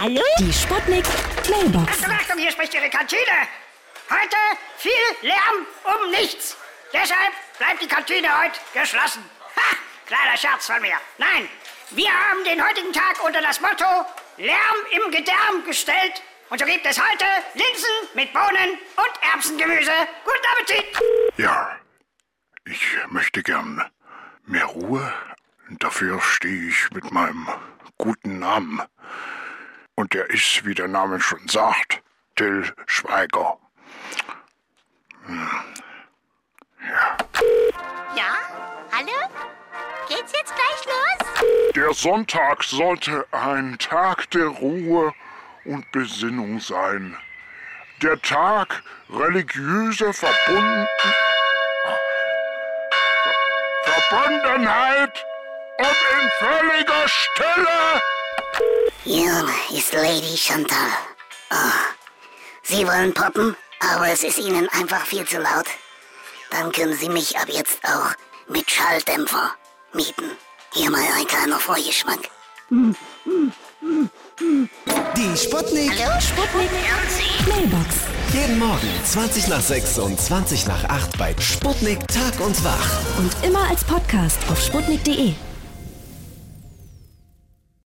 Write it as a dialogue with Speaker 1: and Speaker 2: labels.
Speaker 1: Hallo? Die Sputnik Mailbox.
Speaker 2: Achtung, Achtung, hier spricht Ihre Kantine. Heute viel Lärm um nichts. Deshalb bleibt die Kantine heute geschlossen. Ha! Kleiner Scherz von mir. Nein, wir haben den heutigen Tag unter das Motto Lärm im Gedärm gestellt. Und so gibt es heute Linsen mit Bohnen und Erbsengemüse. Guten Appetit!
Speaker 3: Ja, ich möchte gern mehr Ruhe. Dafür stehe ich mit meinem guten Namen. Und der ist, wie der Name schon sagt, Till Schweiger.
Speaker 4: Ja? Hallo? Geht's jetzt gleich los?
Speaker 3: Der Sonntag sollte ein Tag der Ruhe und Besinnung sein. Der Tag religiöser Verbunden Ver Verbundenheit und in völliger Stille.
Speaker 5: Hier ist Lady Chantal. Oh, Sie wollen poppen, aber es ist Ihnen einfach viel zu laut. Dann können Sie mich ab jetzt auch mit Schalldämpfer mieten. Hier mal ein kleiner Vorgeschmack.
Speaker 6: Die Sputnik.
Speaker 1: Sputnik Mailbox.
Speaker 6: Jeden Morgen 20 nach 6 und 20 nach 8 bei Sputnik Tag und Wach.
Speaker 1: Und immer als Podcast auf sputnik.de.